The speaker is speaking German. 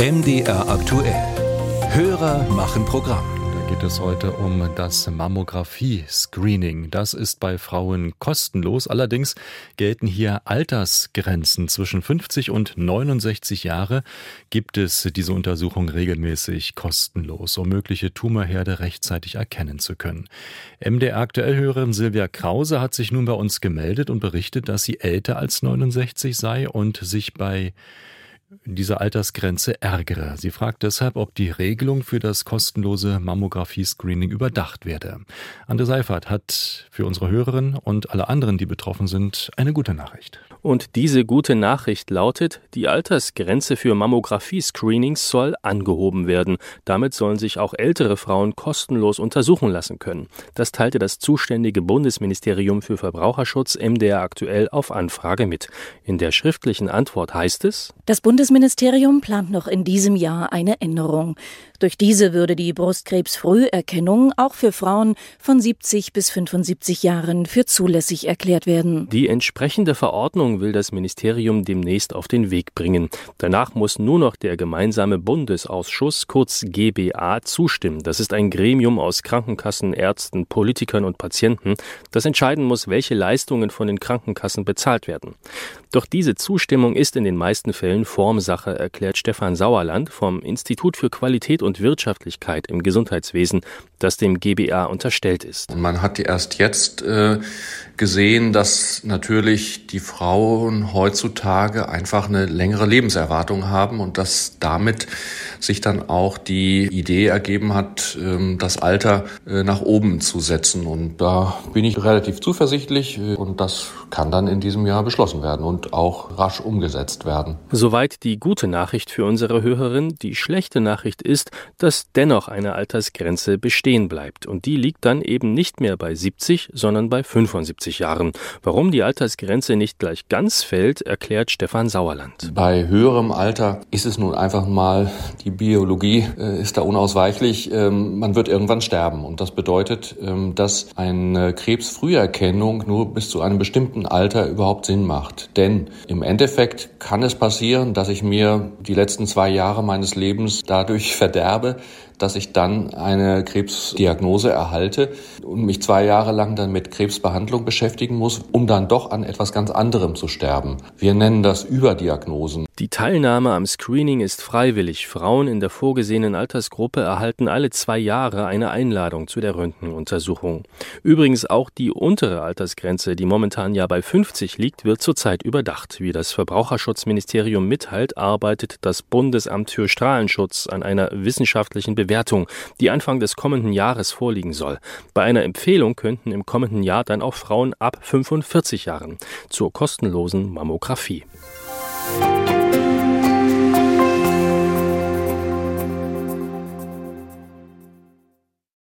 MDR aktuell. Hörer machen Programm. Da geht es heute um das Mammographie-Screening. Das ist bei Frauen kostenlos. Allerdings gelten hier Altersgrenzen. Zwischen 50 und 69 Jahre gibt es diese Untersuchung regelmäßig kostenlos, um mögliche Tumorherde rechtzeitig erkennen zu können. MDR-Aktuellhörerin Silvia Krause hat sich nun bei uns gemeldet und berichtet, dass sie älter als 69 sei und sich bei dieser Altersgrenze ärgere. Sie fragt deshalb, ob die Regelung für das kostenlose Mammographie-Screening überdacht werde. Ande Seifert hat für unsere Hörerinnen und alle anderen, die betroffen sind, eine gute Nachricht. Und diese gute Nachricht lautet, die Altersgrenze für Mammographie-Screenings soll angehoben werden. Damit sollen sich auch ältere Frauen kostenlos untersuchen lassen können. Das teilte das zuständige Bundesministerium für Verbraucherschutz MDR aktuell auf Anfrage mit. In der schriftlichen Antwort heißt es, das Bundesministerium plant noch in diesem Jahr eine Änderung. Durch diese würde die Brustkrebsfrüherkennung auch für Frauen von 70 bis 75 Jahren für zulässig erklärt werden. Die entsprechende Verordnung will das Ministerium demnächst auf den Weg bringen. Danach muss nur noch der gemeinsame Bundesausschuss, kurz GBA, zustimmen. Das ist ein Gremium aus Krankenkassen, Ärzten, Politikern und Patienten, das entscheiden muss, welche Leistungen von den Krankenkassen bezahlt werden. Doch diese Zustimmung ist in den meisten Fällen Formsache, erklärt Stefan Sauerland vom Institut für Qualität und Wirtschaftlichkeit im Gesundheitswesen, das dem GBA unterstellt ist. Man hat erst jetzt äh, gesehen, dass natürlich die Frauen heutzutage einfach eine längere Lebenserwartung haben und dass damit sich dann auch die Idee ergeben hat, ähm, das Alter äh, nach oben zu setzen. Und da bin ich relativ zuversichtlich äh, und das kann dann in diesem Jahr beschlossen werden und auch rasch umgesetzt werden. Soweit die gute Nachricht für unsere Hörerin. Die schlechte Nachricht ist, dass dennoch eine Altersgrenze bestehen bleibt. Und die liegt dann eben nicht mehr bei 70, sondern bei 75 Jahren. Warum die Altersgrenze nicht gleich ganz fällt, erklärt Stefan Sauerland. Bei höherem Alter ist es nun einfach mal, die Biologie äh, ist da unausweichlich, ähm, man wird irgendwann sterben. Und das bedeutet, ähm, dass eine Krebsfrüherkennung nur bis zu einem bestimmten Alter überhaupt Sinn macht. Denn im Endeffekt kann es passieren, dass ich mir die letzten zwei Jahre meines Lebens dadurch verderbe, dass ich dann eine Krebsdiagnose erhalte und mich zwei Jahre lang dann mit Krebsbehandlung beschäftigen muss, um dann doch an etwas ganz anderem zu sterben. Wir nennen das Überdiagnosen. Die Teilnahme am Screening ist freiwillig. Frauen in der vorgesehenen Altersgruppe erhalten alle zwei Jahre eine Einladung zu der Röntgenuntersuchung. Übrigens auch die untere Altersgrenze, die momentan ja bei 50 liegt, wird zurzeit überdacht. Wie das Verbraucherschutzministerium mitteilt, arbeitet das Bundesamt für Strahlenschutz an einer wissenschaftlichen Bewertung Bewertung, die Anfang des kommenden Jahres vorliegen soll. Bei einer Empfehlung könnten im kommenden Jahr dann auch Frauen ab 45 Jahren zur kostenlosen Mammographie.